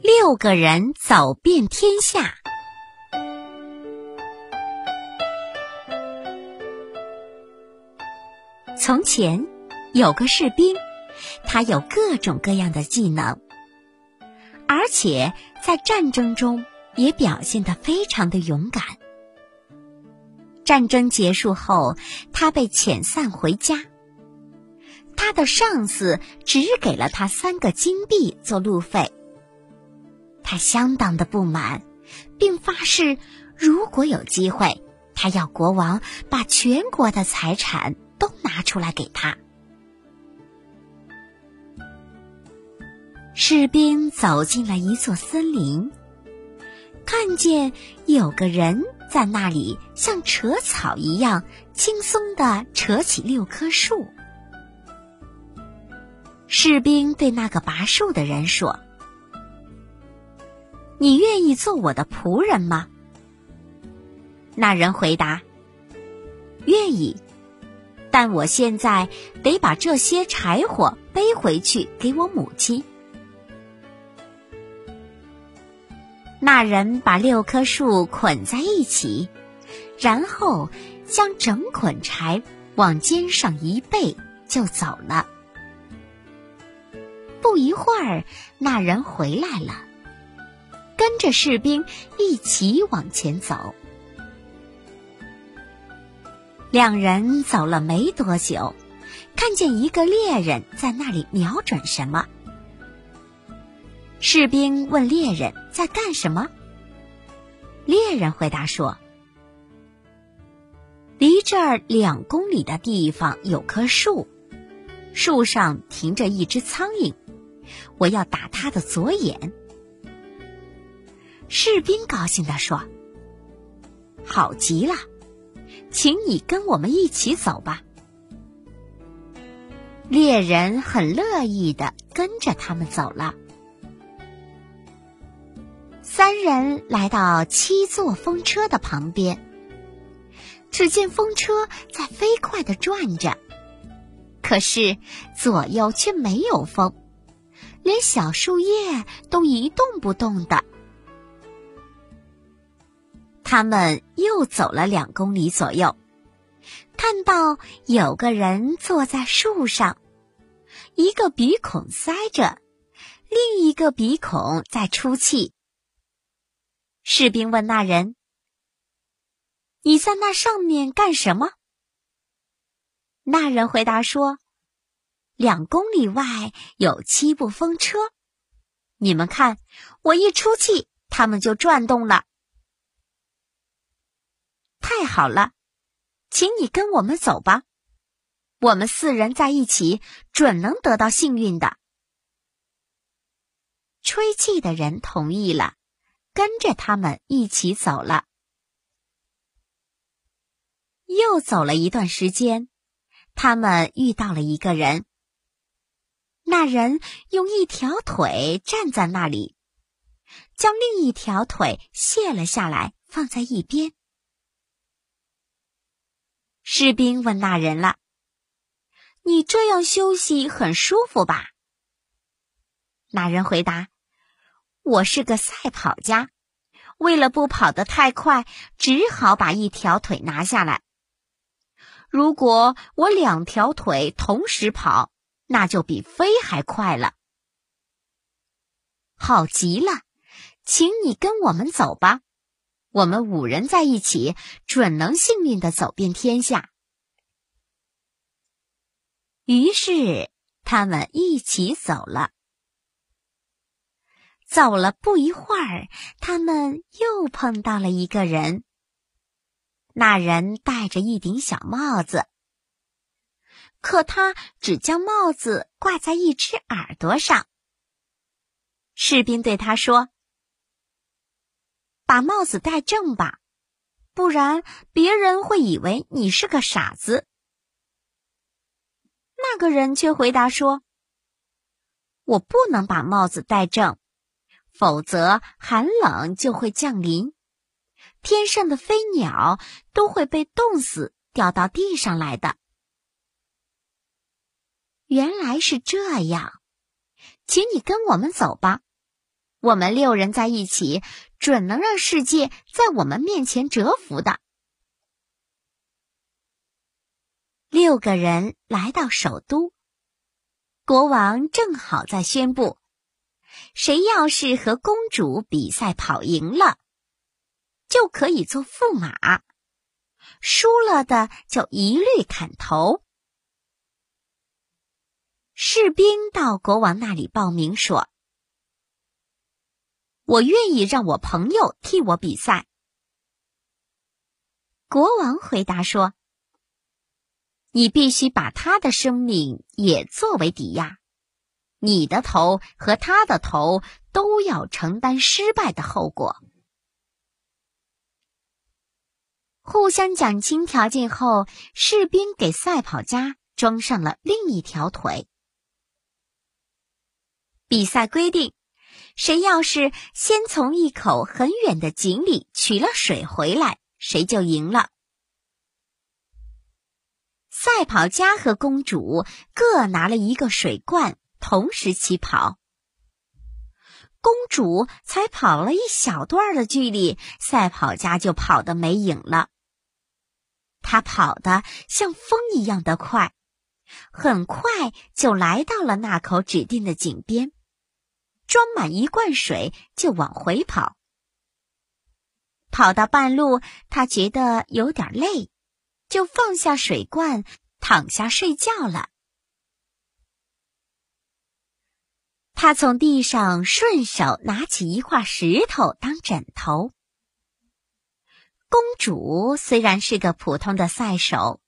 六个人走遍天下。从前有个士兵，他有各种各样的技能，而且在战争中也表现得非常的勇敢。战争结束后，他被遣散回家。他的上司只给了他三个金币做路费。他相当的不满，并发誓，如果有机会，他要国王把全国的财产都拿出来给他。士兵走进了一座森林，看见有个人在那里像扯草一样轻松的扯起六棵树。士兵对那个拔树的人说。你愿意做我的仆人吗？那人回答：“愿意，但我现在得把这些柴火背回去给我母亲。”那人把六棵树捆在一起，然后将整捆柴往肩上一背，就走了。不一会儿，那人回来了。跟着士兵一起往前走，两人走了没多久，看见一个猎人在那里瞄准什么。士兵问猎人在干什么，猎人回答说：“离这儿两公里的地方有棵树，树上停着一只苍蝇，我要打它的左眼。”士兵高兴地说：“好极了，请你跟我们一起走吧。”猎人很乐意的跟着他们走了。三人来到七座风车的旁边，只见风车在飞快的转着，可是左右却没有风，连小树叶都一动不动的。他们又走了两公里左右，看到有个人坐在树上，一个鼻孔塞着，另一个鼻孔在出气。士兵问那人：“你在那上面干什么？”那人回答说：“两公里外有七部风车，你们看，我一出气，它们就转动了。”太好了，请你跟我们走吧。我们四人在一起，准能得到幸运的。吹气的人同意了，跟着他们一起走了。又走了一段时间，他们遇到了一个人。那人用一条腿站在那里，将另一条腿卸了下来，放在一边。士兵问那人了：“你这样休息很舒服吧？”那人回答：“我是个赛跑家，为了不跑得太快，只好把一条腿拿下来。如果我两条腿同时跑，那就比飞还快了。好极了，请你跟我们走吧。”我们五人在一起，准能幸运的走遍天下。于是他们一起走了。走了不一会儿，他们又碰到了一个人。那人戴着一顶小帽子，可他只将帽子挂在一只耳朵上。士兵对他说。把帽子戴正吧，不然别人会以为你是个傻子。那个人却回答说：“我不能把帽子戴正，否则寒冷就会降临，天上的飞鸟都会被冻死，掉到地上来的。”原来是这样，请你跟我们走吧。我们六人在一起，准能让世界在我们面前折服的。六个人来到首都，国王正好在宣布：谁要是和公主比赛跑赢了，就可以做驸马；输了的就一律砍头。士兵到国王那里报名说：“我愿意让我朋友替我比赛。”国王回答说。你必须把他的生命也作为抵押，你的头和他的头都要承担失败的后果。互相讲清条件后，士兵给赛跑家装上了另一条腿。比赛规定，谁要是先从一口很远的井里取了水回来，谁就赢了。赛跑家和公主各拿了一个水罐，同时起跑。公主才跑了一小段的距离，赛跑家就跑得没影了。他跑得像风一样的快，很快就来到了那口指定的井边，装满一罐水就往回跑。跑到半路，他觉得有点累。就放下水罐，躺下睡觉了。他从地上顺手拿起一块石头当枕头。公主虽然是个普通的赛手，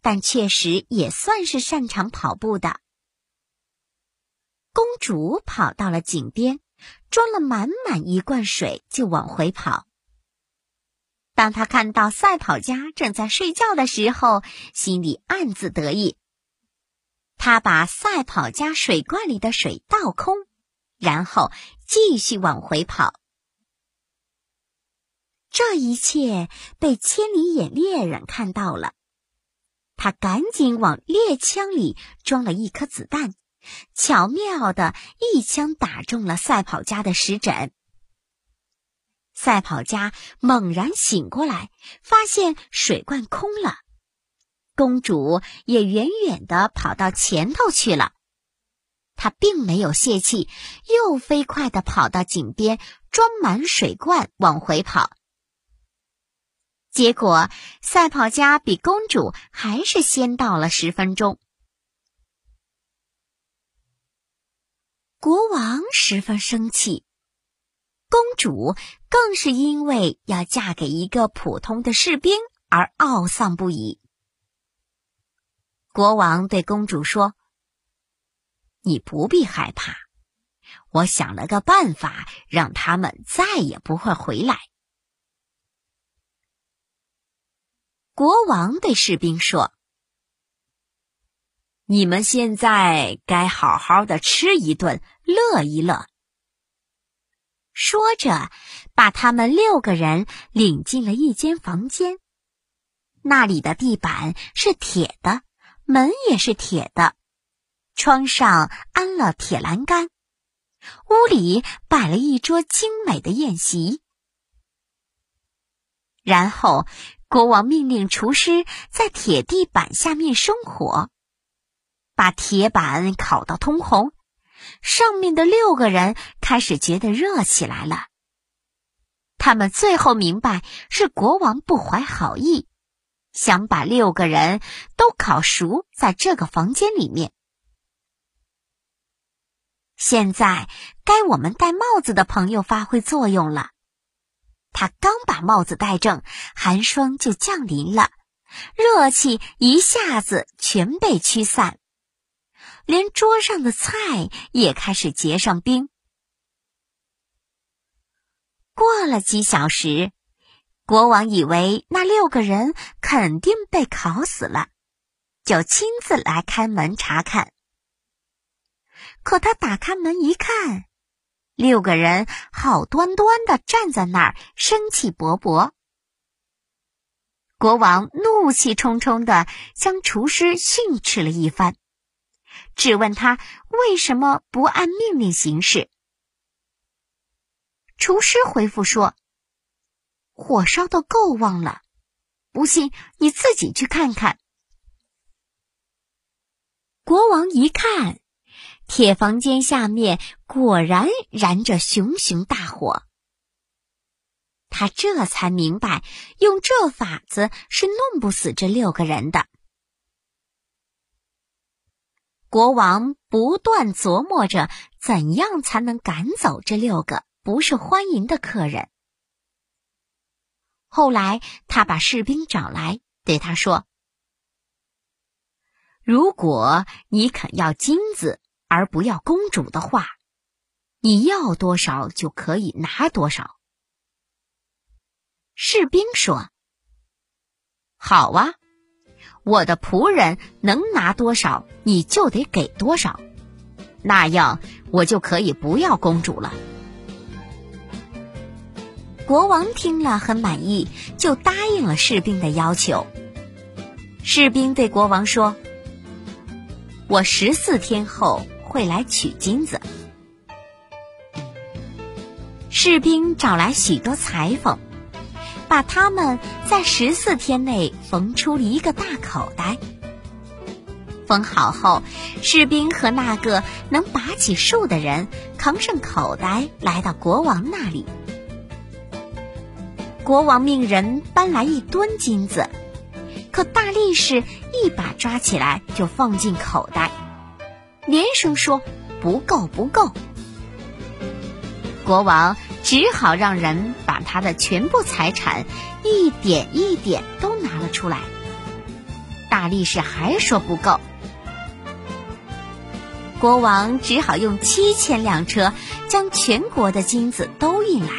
但确实也算是擅长跑步的。公主跑到了井边，装了满满一罐水，就往回跑。当她看到赛跑家正在睡觉的时候，心里暗自得意。他把赛跑家水罐里的水倒空，然后继续往回跑。这一切被千里眼猎人看到了，他赶紧往猎枪里装了一颗子弹，巧妙的一枪打中了赛跑家的石枕。赛跑家猛然醒过来，发现水罐空了，公主也远远的跑到前头去了。她并没有泄气，又飞快的跑到井边，装满水罐往回跑。结果，赛跑家比公主还是先到了十分钟。国王十分生气。公主更是因为要嫁给一个普通的士兵而懊丧不已。国王对公主说：“你不必害怕，我想了个办法，让他们再也不会回来。”国王对士兵说：“你们现在该好好的吃一顿，乐一乐。”说着，把他们六个人领进了一间房间。那里的地板是铁的，门也是铁的，窗上安了铁栏杆。屋里摆了一桌精美的宴席。然后，国王命令厨师在铁地板下面生火，把铁板烤到通红。上面的六个人开始觉得热起来了。他们最后明白是国王不怀好意，想把六个人都烤熟在这个房间里面。现在该我们戴帽子的朋友发挥作用了。他刚把帽子戴正，寒霜就降临了，热气一下子全被驱散。连桌上的菜也开始结上冰。过了几小时，国王以为那六个人肯定被烤死了，就亲自来开门查看。可他打开门一看，六个人好端端的站在那儿，生气勃勃。国王怒气冲冲的将厨师训斥了一番。质问他为什么不按命令行事。厨师回复说：“火烧的够旺了，不信你自己去看看。”国王一看，铁房间下面果然燃着熊熊大火。他这才明白，用这法子是弄不死这六个人的。国王不断琢磨着怎样才能赶走这六个不受欢迎的客人。后来，他把士兵找来，对他说。如果你肯要金子而不要公主的话，你要多少就可以拿多少。士兵说：“好啊，我的仆人能拿多少，你就得给多少，那样我就可以不要公主了。”国王听了很满意，就答应了士兵的要求。士兵对国王说。我十四天后会来取金子。士兵找来许多裁缝，把他们在十四天内缝出了一个大口袋。缝好后，士兵和那个能拔起树的人扛上口袋，来到国王那里。国王命人搬来一吨金子。可大力士一把抓起来就放进口袋，连声说：“不够，不够。”国王只好让人把他的全部财产一点一点都拿了出来。大力士还说不够，国王只好用七千辆车将全国的金子都运来。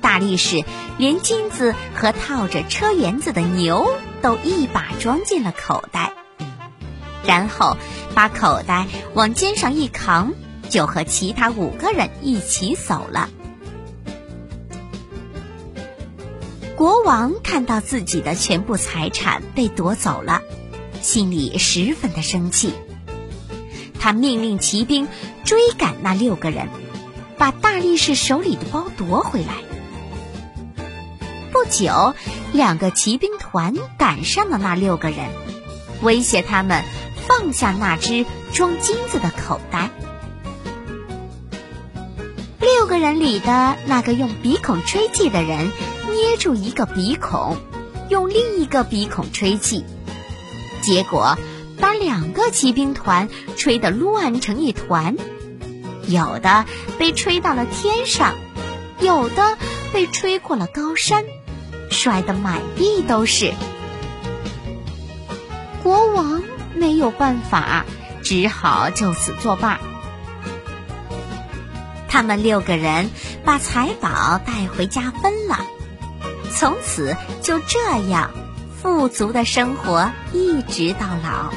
大力士连金子和套着车辕子的牛。都一把装进了口袋，然后把口袋往肩上一扛，就和其他五个人一起走了。国王看到自己的全部财产被夺走了，心里十分的生气。他命令骑兵追赶那六个人，把大力士手里的包夺回来。不久，两个骑兵团赶上了那六个人，威胁他们放下那只装金子的口袋。六个人里的那个用鼻孔吹气的人捏住一个鼻孔，用另一个鼻孔吹气，结果把两个骑兵团吹得乱成一团，有的被吹到了天上，有的被吹过了高山。摔得满地都是，国王没有办法，只好就此作罢。他们六个人把财宝带回家分了，从此就这样富足的生活，一直到老。